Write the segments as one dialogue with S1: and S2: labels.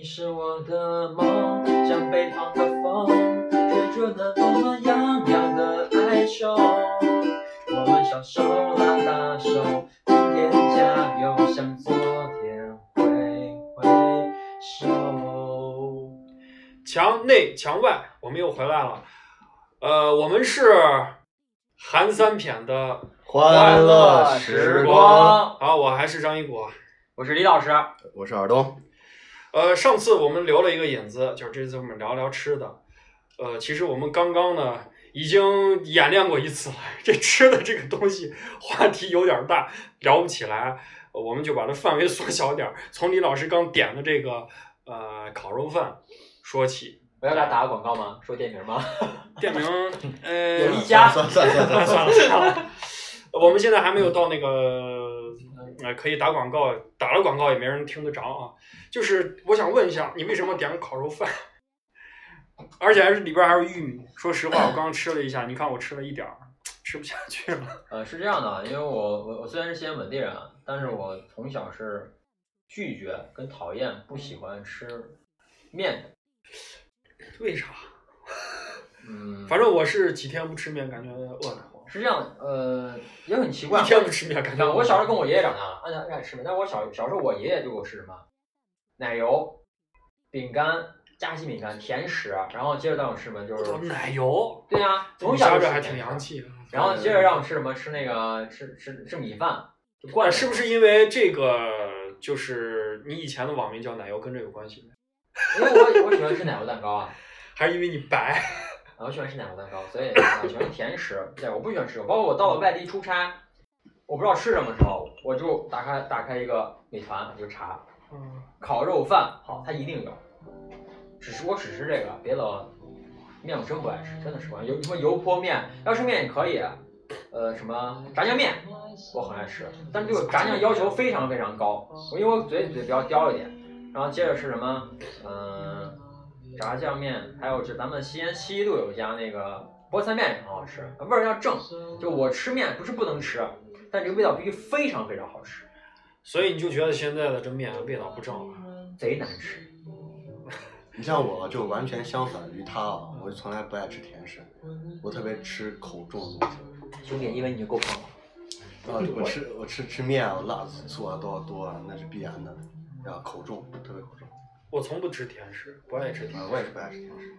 S1: 你是我的梦，像北方的风，吹着那暖暖洋洋的哀愁。我们小手拉大手，明天加油，向昨天挥挥手。
S2: 墙内墙外，我们又回来了。呃，我们是韩三片的
S3: 欢乐时光，
S2: 好，我还是张一果。
S1: 我是李老师，
S3: 我是尔东。
S2: 呃，上次我们留了一个引子，就是这次我们聊聊吃的。呃，其实我们刚刚呢已经演练过一次了，这吃的这个东西话题有点大，聊不起来，呃我们就把它范围缩小点儿，从李老师刚点的这个呃烤肉饭说起。
S1: 我要给他打个广告吗？说店名吗？
S2: 店名呃
S1: 有一家
S3: 算算算了
S2: 算了算了，我们现在还没有到那个呃可以打广告，打了广告也没人听得着啊。就是我想问一下，你为什么点个烤肉饭？而且还是里边还有玉米。说实话，我刚刚吃了一下，你看我吃了一点儿，吃不下去了。
S1: 呃，是这样的，因为我我我虽然是西安本地人，啊，但是我从小是拒绝跟讨厌不喜欢吃面的。
S2: 为啥？
S1: 嗯，
S2: 反正我是几天不吃面，感觉饿得慌。
S1: 是这样，呃，也很奇怪。
S2: 一天不吃面，感觉
S1: 我小时候跟我爷爷长大，按爱爱吃面，但我小小时候我爷爷就给我吃什么奶油、饼干、夹心饼干、甜食，然后接着让我吃什么就是
S2: 哦奶油，
S1: 对呀、从小就
S2: 还挺洋气的。
S1: 然后接着让我吃什么？吃那个吃吃吃米饭，就灌
S2: 呃是不是因为这个就是你以前的网名叫奶油跟这有关系吗？
S1: 因为我我喜欢吃奶油蛋糕啊，
S2: 还是因为你白？
S1: 啊我喜欢吃奶油蛋糕，所以啊喜欢吃甜食。对，我不喜欢吃，包括我到了外地出差，我不知道吃什么时候，我就打开打开一个美团就查
S2: 嗯，
S1: 烤肉饭，好，它一定有。只是我只吃这个，别的面我真不爱吃，真的是不爱有什么油泼面，要吃面也可以，呃，什么炸酱面我很爱吃，但是这个炸酱要求非常非常高，我因为我嘴嘴比较刁一点，然后接着是什么，嗯、炸酱面，还有是咱们西安西一路有一家那个菠菜面也很好吃，味儿要正，就我吃面不是不能吃，但这个味道必须非常非常好吃，
S2: 所以你就觉得现在的这面味道不正了？
S1: 贼难吃。
S3: 你像我就完全相反于他啊，我从来不爱吃甜食，我特别吃口重的东西。
S1: 兄弟，因为你就够胖了。
S3: 啊，我吃我吃吃面啊，辣子醋啊都要多啊，那是必然的。然后口重，特别口重。
S2: 我从不吃甜食，不爱吃甜
S3: 我也是不爱吃甜食。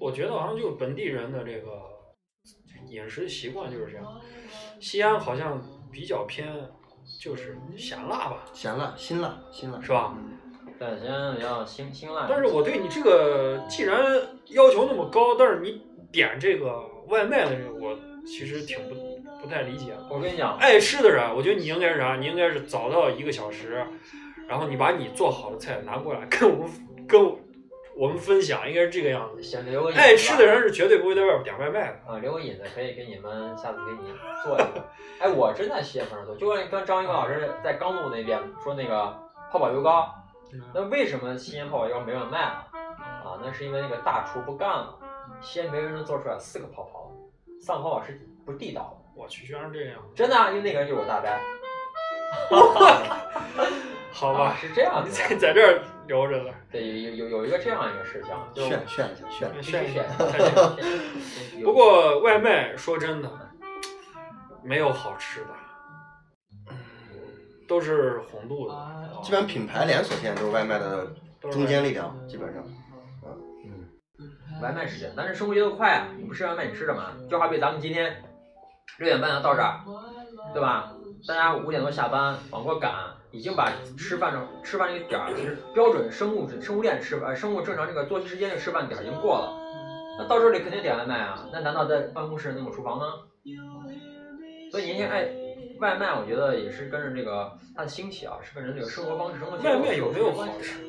S2: 我觉得好像就是本地人的这个饮食习惯就是这样。西安好像比较偏就是咸辣吧，
S3: 咸辣、辛辣、辛辣
S2: 是吧？
S3: 嗯
S1: 对，先比较辛辛辣。
S2: 但是我对你这个既然要求那么高，但是你点这个外卖的人，我其实挺不不太理解。
S1: 我跟你讲，
S2: 爱吃的人，我觉得你应该是啥？你应该是早到一个小时，然后你把你做好的菜拿过来跟我们跟我们分享，应该是这个样子。
S1: 先留个引
S2: 爱吃的人是绝对不会在外边点外卖的。
S1: 啊，留个引子可以给你们下次给你做一个。哎，我真在西安非常多，就跟跟张一凡老师在刚路那边说那个泡泡油糕，那为什么西安泡泡油糕没人卖了？啊，那是因为那个大厨不干了，西安没人能做出来四个泡泡，三个泡泡是不地道的。
S2: 我去，居然是这样，
S1: 真的啊、因为那个人就是我大伯。
S2: 好
S1: 啊
S2: 吧？
S1: 是这样的。
S2: 在在这儿留着呢，
S1: 对，有有有一个这样一个事情，就
S3: 炫炫一下，炫。
S2: 炫一
S1: 炫
S2: 下
S1: 炫
S2: 炫一下。不过外卖说真的，没有好吃的，都是红肚子，
S3: 基本上品牌连锁店都是外卖的中坚力量，基本上。
S1: 嗯外卖是这样，但是生活节奏快啊，你不吃外卖你吃什么？就好比咱们今天六点半要到这儿，对吧？大家五点多下班，往过赶，已经把吃饭的吃饭这个点儿，就是标准生物生物链吃呃生物正常这个作息时间的吃饭点儿已经过了。那到这里肯定点外卖啊，那难道在办公室能有厨房吗？所以年轻人爱外卖，我觉得也是跟着这个它的兴起啊，是跟着这个生活方式、生活节奏
S2: 外卖有没有
S1: 关系
S2: 好吃？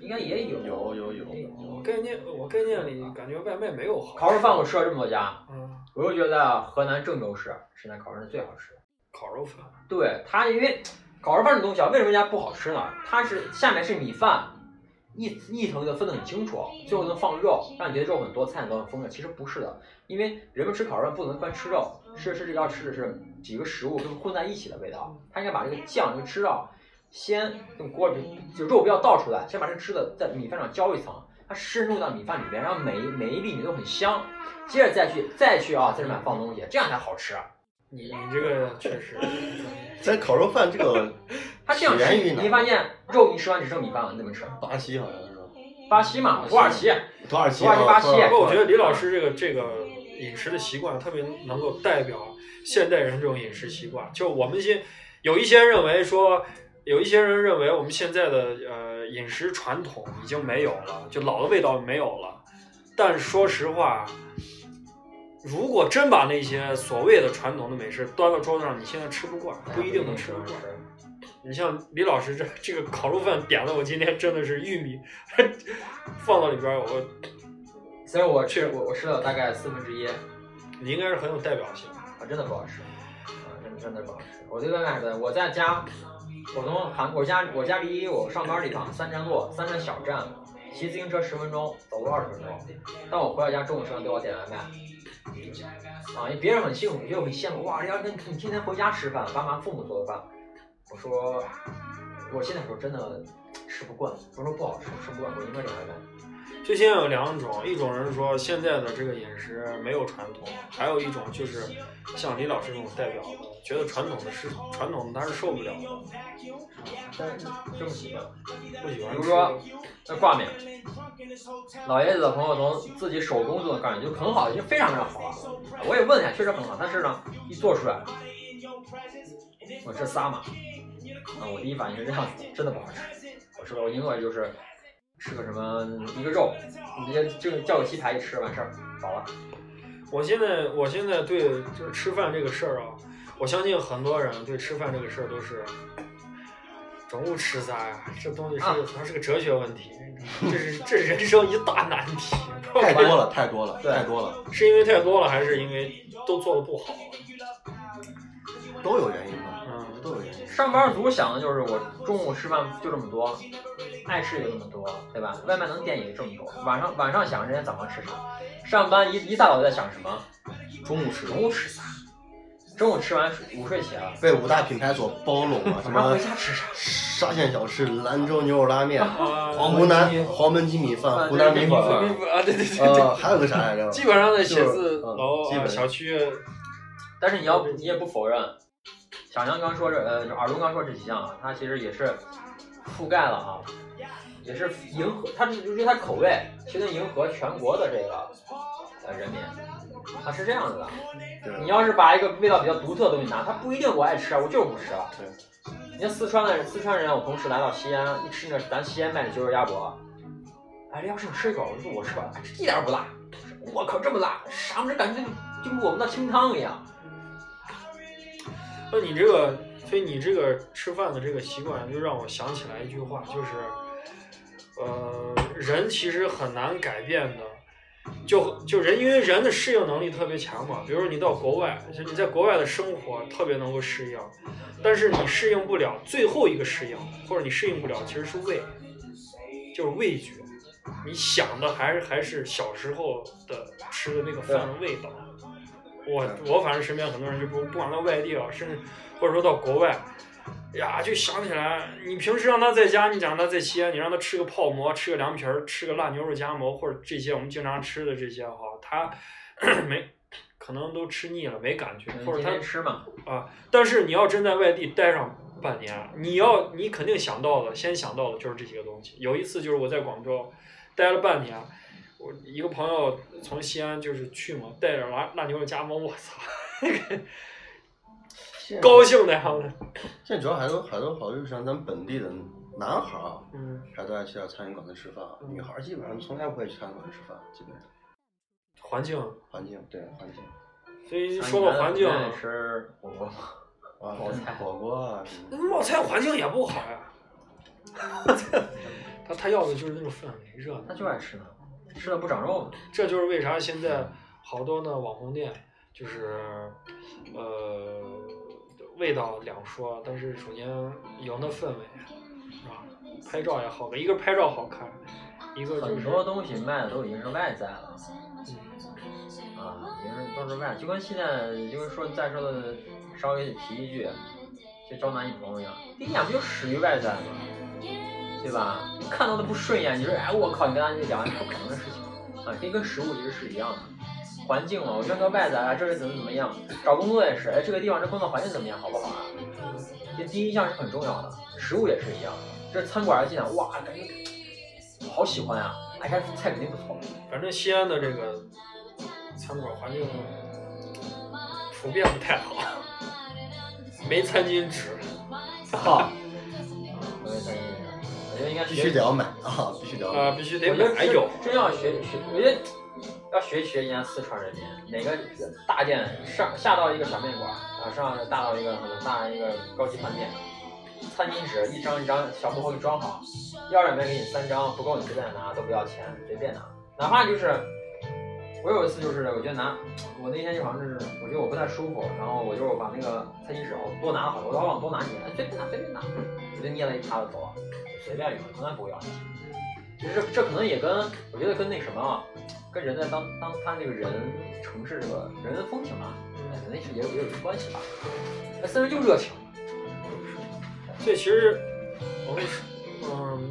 S1: 应该也有，
S3: 有有有
S2: 我概念我概念里感觉外卖没有好吃。
S1: 烤肉饭我吃了这么多家，
S2: 嗯，
S1: 我就觉得河南郑州市现在烤肉是最好吃的。
S2: 烤肉饭，
S1: 对它，因为烤肉饭这东西啊，为什么人家不好吃呢？它是下面是米饭，一一层一层分得很清楚，最后能放肉，让你觉得肉很多，菜很多很丰盛。其实不是的，因为人们吃烤肉饭不能光吃肉，吃是这要吃的是几个食物跟混在一起的味道。它应该把这个酱、这个汁啊先用锅里就肉不要倒出来，先把这个吃的在米饭上浇一层，它深入到米饭里面，让每一每一粒米都很香。接着再去再去啊，在这面放东西，这样才好吃。
S2: 你你这个确实，
S3: 咱烤肉饭这个
S1: 它这样吃，
S3: 起源于哪
S1: 你发现肉你吃完只剩米饭了，你怎么吃？
S3: 巴西好像是吧，
S1: 巴西嘛，土耳其，
S3: 土耳其
S1: 土耳其
S3: 啊
S1: 巴西
S2: 不过我觉得李老师这个这个饮食的习惯特别能够代表现代人这种饮食习惯。就我们先有一些人认为说，有一些人认为我们现在的呃饮食传统已经没有了，就老的味道没有了。但说实话，如果真把那些所谓的传统的美食端到桌子上，你现在吃不惯，不一定能吃得惯。你像李老师这这个烤肉饭点的，我今天真的是玉米 放到里边儿，我
S1: 虽然我吃我我吃了大概四分之一，
S2: 你应该是很有代表性。
S1: 啊，真的不好吃，啊，真真的不好吃。我对外卖的，我在家，我从韩我家我家离我上班地方三站路，三站小站，骑自行车十分钟，走路二十分钟。但我回到家中午吃饭给我点外卖，啊，别人很幸福，觉得我很羡慕，哇，李阳你你天天回家吃饭，爸妈父母做的饭。我说，我现在说真的吃不惯，不是说不好吃，吃不惯，我应该点外卖。
S2: 就现在有两种，一种人说现在的这个饮食没有传统，还有一种就是像李老师这种代表的，觉得传统的是传统的他是受不了的，
S1: 但是真不喜欢。
S2: 不喜欢吃。
S1: 比如说那挂面，老爷子的朋友从自己手工做的挂面就很好，已经非常非常好了。我也问一下，确实很好，但是呢，一做出来，我这仨嘛，啊，我第一反应是这样子，真的不好吃。我说我宁可就是吃个什么一个肉，你直接就叫个鸡排一吃完事儿，饱了。
S2: 我现在我现在对就是吃饭这个事儿啊，我相信很多人对吃饭这个事儿都是。中午吃啥呀？这东西是、
S1: 啊
S2: 它是个哲学问题，这是这是人生一大难题。
S3: 太多了，太多了，
S1: 对
S3: 太多了，
S2: 是因为太多了，还是因为都做的不好？
S3: 都有原因吧，
S2: 嗯，
S3: 都有原因。
S1: 上班族想的就是我中午吃饭就这么多，爱吃也就这么多，对吧？外卖能点也就这么多。晚上晚上想人家早上吃啥，上班一一大早在想什么？
S3: 中午吃
S1: 中午吃啥？中午吃完午睡起来了，
S3: 被五大品牌所包拢了，什么
S1: 回家吃啥？
S3: 沙县小吃、兰州牛肉拉面、
S2: 啊
S3: 湖南黄焖鸡米饭、湖南米粉
S1: 啊
S2: 对对对对，
S3: 呃，还有个啥来着？
S2: 基本上在写字
S3: 就是嗯
S2: 楼啊
S3: 基本
S2: 小区，
S1: 但是你要你也不否认，小杨刚说这呃耳东刚说这几项啊，它其实也是覆盖了啊，也是迎合，它就是它口味其实迎合全国的这个呃人民，它是这样子的。你要是把一个味道比较独特的东西拿，它不一定我爱吃啊，我就是不吃啊。
S3: 对。
S1: 你像四川的人，四川人，我同事来到西安，一吃那咱西安卖的酒肉鸭脖，哎，李老师你吃一口，我说我吃吧，哎这一点不辣。我靠，这么辣，啥味儿？感觉就跟我们的清汤一样。
S2: 那你这个，所以你这个吃饭的这个习惯，就让我想起来一句话，就是，呃，人其实很难改变的。就就人，因为人的适应能力特别强嘛。比如说你到国外，就你在国外的生活特别能够适应，但是你适应不了最后一个适应，或者你适应不了，其实是味，就是味觉。你想的还是还是小时候的吃的那个饭的味道。我我反正身边很多人就不不管到外地啊，甚至或者说到国外，呀，就想起来，你平时让他在家，你讲他在西安，你让他吃个泡馍，吃个凉皮儿，吃个辣牛肉夹馍，或者这些我们经常吃的这些哈，他 没可能都吃腻了，没感觉，或者他
S1: 吃嘛，
S2: 啊，但是你要真在外地待上半年，你要你肯定想到的，先想到的就是这几个东西。有一次就是我在广州待了半年，我一个朋友从西安就是去嘛，带着辣辣牛肉夹馍，我操，高兴的样子。
S3: 现在主要还都还都好，就是像咱们本地的男孩儿啊，
S2: 嗯，
S3: 还都爱去点餐饮馆子吃饭，女孩儿基本上从来不会去餐饮馆子吃饭，基本上
S2: 环境，
S3: 环境对环境
S2: 所以说到环境，
S1: 爱吃火锅冒菜
S3: 火锅啊什么的。
S2: 那冒菜环境也不好呀。他他要的就是那种氛围热闹
S1: 他。就爱吃呢，吃了不长肉呢。
S2: 这就是为啥现在好多呢网红店就是呃味道两说，但是首先有那氛围，是吧？拍照也好看，一个拍照好看，一个就
S1: 很
S2: 是
S1: 多东西卖的都已经是外在了
S2: 嗯
S1: 啊，已经是都是外，就跟现在就是说再说的稍微提一句，就交男女朋友一样，第一眼不就始于外在吗？对吧？看到的不顺眼，你说哎我靠，你跟他就讲不可能的事情啊，这跟食物其实是一样的。环境了，我觉得和外在啊，这里怎么怎么样，找工作也是，哎，这个地方这工作环境怎么样，好不好啊？这第一印象是很重要的，食物也是一样的。这餐馆一进来，哇，感觉好喜欢呀、哎，这菜肯定不错。
S2: 反正西安的这个餐馆环境普遍不太好，没餐巾纸。
S1: 好，我也相信这个，我觉得应该
S3: 必须得要买啊，必须得要
S2: 啊，
S3: 买。
S2: 必须得
S1: 我觉得
S2: 买有。
S1: 真要学学，我觉得要学学人家四川人民，哪个大店上下到一个小面馆，啊上大到一个很大一个高级饭店，餐巾纸一张一张小木盒给装好，要两边给你三张，不够你随便拿，都不要钱，随便拿，哪怕就是。我有一次就是，我觉得拿我那天就好像是，我觉得我不太舒服，然后我就把那个餐巾纸我多拿了好多，我老往多拿几，随便拿随便拿，我就捏了一沓子走了，随便用，从来不会要钱。其实这这可能也跟我觉得跟那什么啊，跟人在当当他这个人城市这个人文风情啊，哎肯定是也有也有关系吧。那四人就热情，
S2: 所以其实我们是，嗯，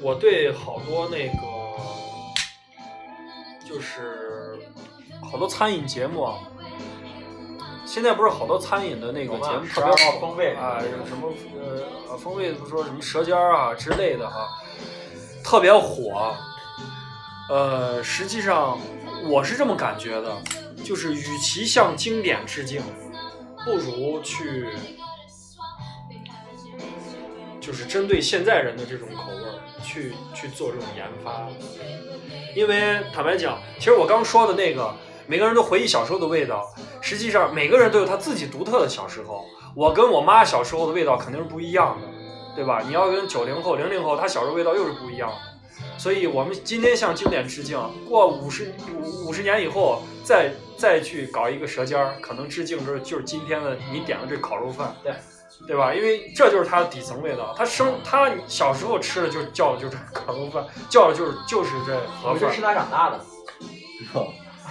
S2: 我对好多那个就是好多餐饮节目啊，现在不是好多餐饮的那个节目特别
S1: 12号
S2: 火
S1: 风味
S2: 啊，有什么呃风味不说什么舌尖啊之类的哈、特别火。呃，实际上我是这么感觉的，就是与其向经典致敬，不如去就是针对现在人的这种口味儿去去做这种研发。因为坦白讲，其实我刚说的那个，每个人都回忆小时候的味道，实际上每个人都有他自己独特的小时候。我跟我妈小时候的味道肯定是不一样的，对吧？你要跟九零后、零零后，他小时候味道又是不一样的。所以我们今天向经典致敬，过五十五五十年以后再再去搞一个舌尖儿，可能致敬就是就是今天的你点的这烤肉饭，
S1: 对
S2: 对吧？因为这就是它的底层味道，他生他小时候吃的就叫的就是烤肉饭，叫的就是就是这盒饭
S1: 我是，吃它长大的。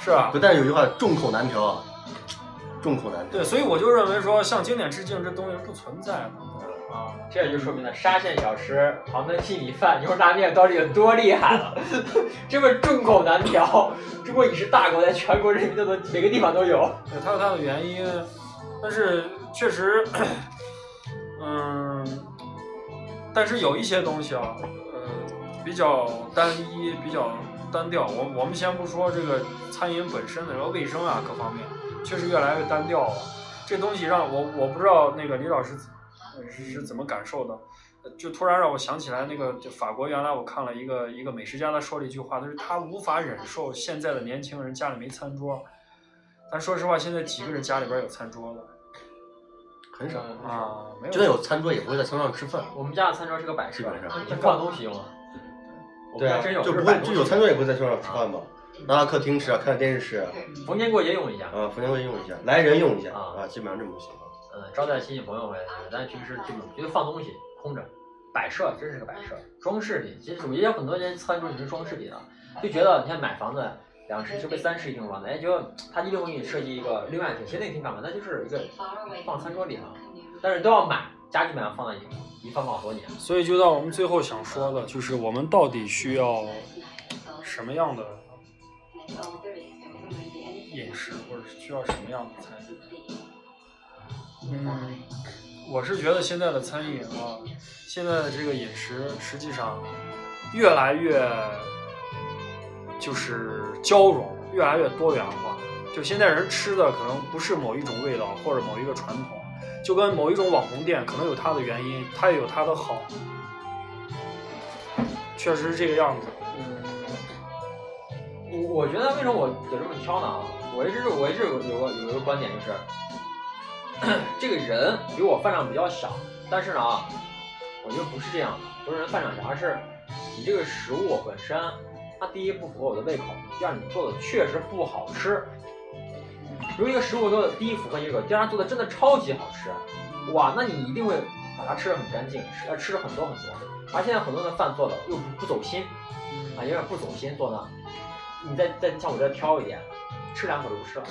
S2: 是吧？
S3: 不但有句话众口难调啊，众口难调。
S2: 对，所以我就认为说向经典致敬这东西不存在的啊。
S1: 这也就说明了沙县小吃、黄焖细米饭、牛肉拉面到底有多厉害了，这么众口难调。中国已是大国，在全国人民都能每个地方都有。
S2: 对，它有它的原因，但是确实，嗯，但是有一些东西啊，呃，比较单一，比较单调。我我们先不说这个餐饮本身的，然后卫生啊各方面，确实越来越单调了。这东西让我我不知道那个李老师是是怎么感受的，呃就突然让我想起来那个就法国原来我看了一个一个美食家他说了一句话，他说他无法忍受现在的年轻人家里没餐桌。但说实话，现在几个人家里边有餐桌的
S3: 很少，
S2: 啊？没有。
S3: 就算有餐桌，也不会在餐桌上吃饭。
S1: 我们家的餐桌是个摆设，
S3: 基本上
S1: 就放东西用的。我们
S3: 对啊，
S1: 真有，
S3: 就不会就有餐桌也不会在桌上吃饭吧，拿到客厅吃啊，看电视吃啊，
S1: 逢年过节用一下。
S3: 啊，逢年过节用一下，来人用一下
S1: 啊
S3: 啊，基本上这么个情况。
S1: 嗯，招待亲戚朋友回来，但平时基本觉得放东西空着，摆设真是个摆设，装饰品。其实我觉得有很多人餐桌只是装饰品啊，就觉得你看买房子两室是不是三室一厅房子，哎，觉得他一定会给你设计一个另外一厅，其实那厅干嘛？那就是一个放餐桌地方，但是都要买，家具买放在一一放放好多年。
S2: 所以就到我们最后想说的，就是我们到底需要什么样的饮食，或者是需要什么样的餐饮？嗯，我是觉得现在的餐饮啊，现在的这个饮食实际上越来越就是交融，越来越多元化。就现在人吃的可能不是某一种味道或者某一个传统，就跟某一种网红店可能有它的原因，它也有它的好，确实是这个样子。
S1: 嗯，我我觉得为什么我得这么挑呢？我一直我一直有有个有一个观点就是，这个人比我饭量比较小，但是呢，我觉得不是这样的，不是人饭量小，而是你这个食物本身，它第一不符合我的胃口，第二你做的确实不好吃。如果一个食物做的第一符合你胃口，第二做的真的超级好吃，哇，那你一定会把它吃的很干净，吃呃吃了很多很多。而现在很多的饭做的又不不走心，啊，有点不走心做的，你再再像我这挑一点，吃两口就不吃了。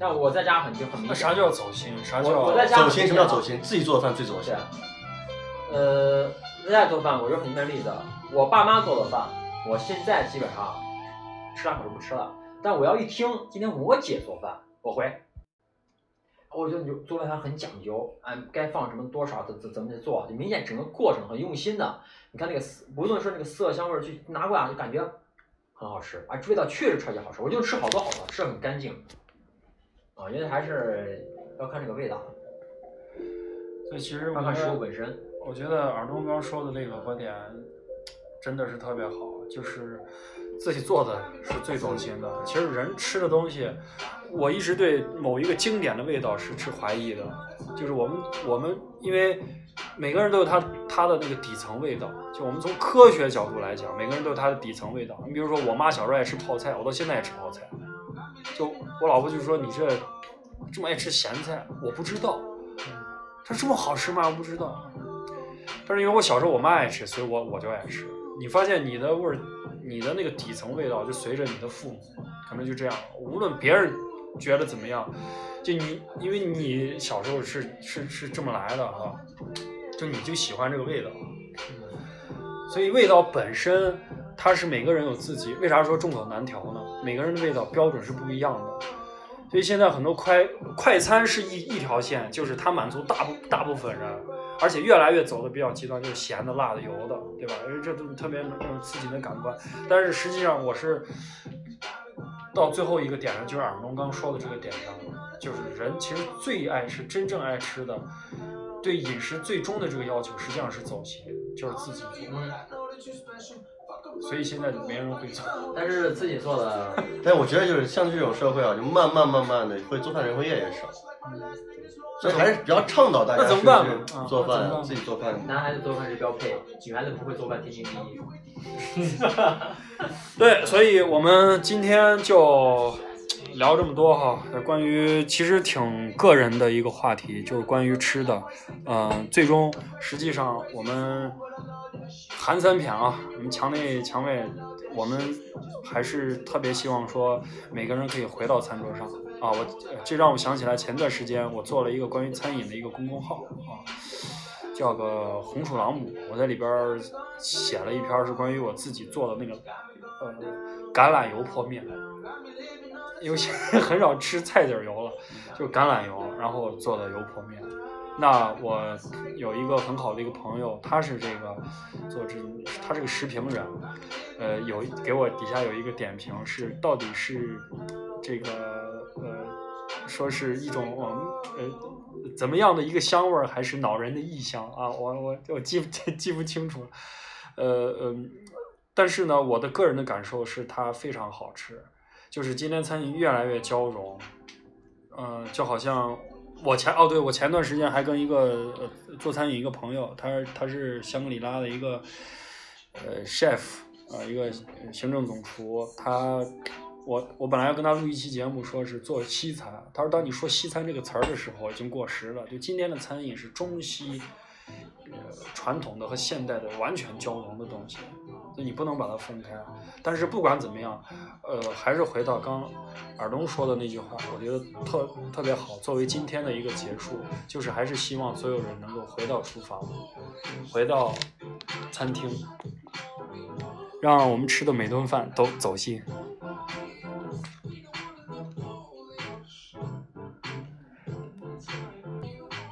S1: 但我在家很就很明
S2: 啥叫走心？啥叫
S1: 我我在家
S3: 走心什么叫走心？自己做的饭最走心。，
S1: 呃，在家做饭，我就很简单例子，我爸妈做的饭，我现在基本上吃两口就不吃了。但我要一听今天我姐做饭，我回，我觉得就做饭很讲究，按该放什么多少怎怎怎么去做，就明显整个过程很用心的。你看那个色，不论说那个色香味儿，去拿过来就感觉很好吃，啊，味道确实超级好吃，我就吃好多好多，吃的很干净。啊，因为还是要看这个味道，
S2: 所以其实我
S1: 要看食
S2: 觉得，
S1: 物本身。
S2: 我觉得尔东刚说的那个观点真的是特别好，就是自己做的是最走心的。其实人吃的东西，我一直对某一个经典的味道是持怀疑的，就是我们我们因为每个人都有他他的那个底层味道，就我们从科学角度来讲，每个人都有他的底层味道。你比如说，我妈小时候爱吃泡菜，我到现在也吃泡菜。就我老婆就说你这这么爱吃咸菜，我不知道。她说这么好吃吗？我不知道。但是因为我小时候我妈爱吃，所以我我就爱吃。你发现你的味儿，你的那个底层味道就随着你的父母，可能就这样。无论别人觉得怎么样，就你因为你小时候是是是这么来的哈，就你就喜欢这个味道。所以味道本身，它是每个人有自己。为啥说众口难调呢？每个人的味道标准是不一样的。所以现在很多快快餐是一一条线，就是它满足大部大部分人，而且越来越走的比较极端，就是咸的、辣的、油的，对吧？因为这都特别能刺激的感官。但是实际上，我是到最后一个点上，就是耳东刚说的这个点上，就是人其实最爱吃、真正爱吃的，对饮食最终的这个要求，实际上是走心，就是自己做。所以现在没人会做。
S1: 但是自己做的，
S3: 但我觉得就是像这种社会啊，就慢慢慢慢的会做饭的人会越来越少，所以还是比较倡导大家
S2: 那怎么办
S3: 是
S2: 啊
S3: 做饭自己做饭。
S1: 男孩子做饭是标配，女孩子不会做饭天经地义。
S2: 对，所以我们今天就聊这么多哈，关于其实挺个人的一个话题，就是关于吃的。嗯、最终实际上我们韩三片啊，我们墙内墙外，我们还是特别希望说每个人可以回到餐桌上啊。我这让我想起来前段时间我做了一个关于餐饮的一个公众号啊。叫个红薯朗姆，我在里边写了一篇是关于我自己做的那个呃橄榄油泼面，因为现在很少吃菜籽油了，就橄榄油，然后做的油泼面。那我有一个很好的一个朋友，他是这个做这，他是个食评人，呃，有给我底下有一个点评是到底是这个呃，说是一种我们呃怎么样的一个香味儿，还是恼人的异香啊？我我我记 记不清楚了，呃嗯，但是呢，我的个人的感受是它非常好吃，就是今天餐饮越来越交融，嗯、就好像我前哦，对我前段时间还跟一个呃做餐饮一个朋友，他他是香格里拉的一个呃 chef 啊、一个行政总厨，他我我本来要跟他录一期节目，说是做西餐，他说当你说西餐这个词儿的时候已经过时了，就今天的餐饮是中西。呃，传统的和现代的完全交融的东西，你不能把它分开。但是不管怎么样，呃，还是回到刚尔东说的那句话，我觉得特特别好。作为今天的一个结束，就是还是希望所有人能够回到厨房，回到餐厅，让我们吃的每顿饭都走心。